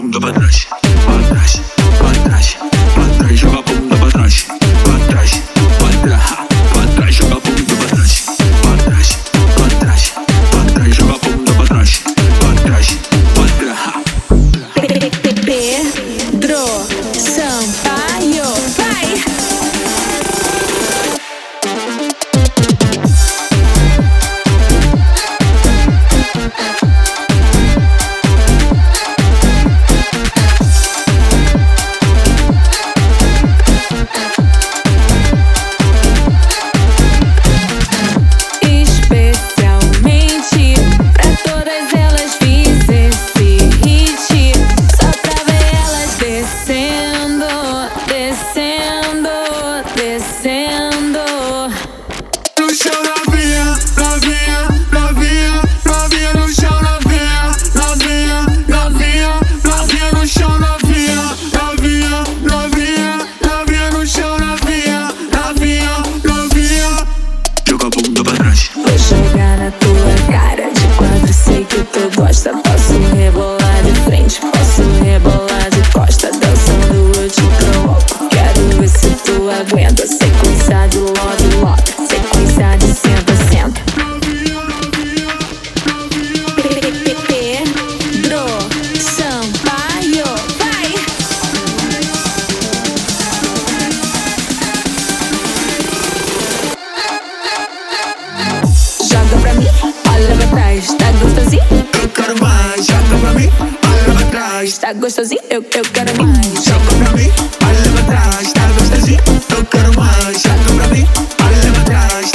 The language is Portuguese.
The ben stand tá gostosinho, eu, eu quero mais. chama pra mim, olha pra trás, tá gostosinho, eu quero mais. chama pra mim, olha pra trás,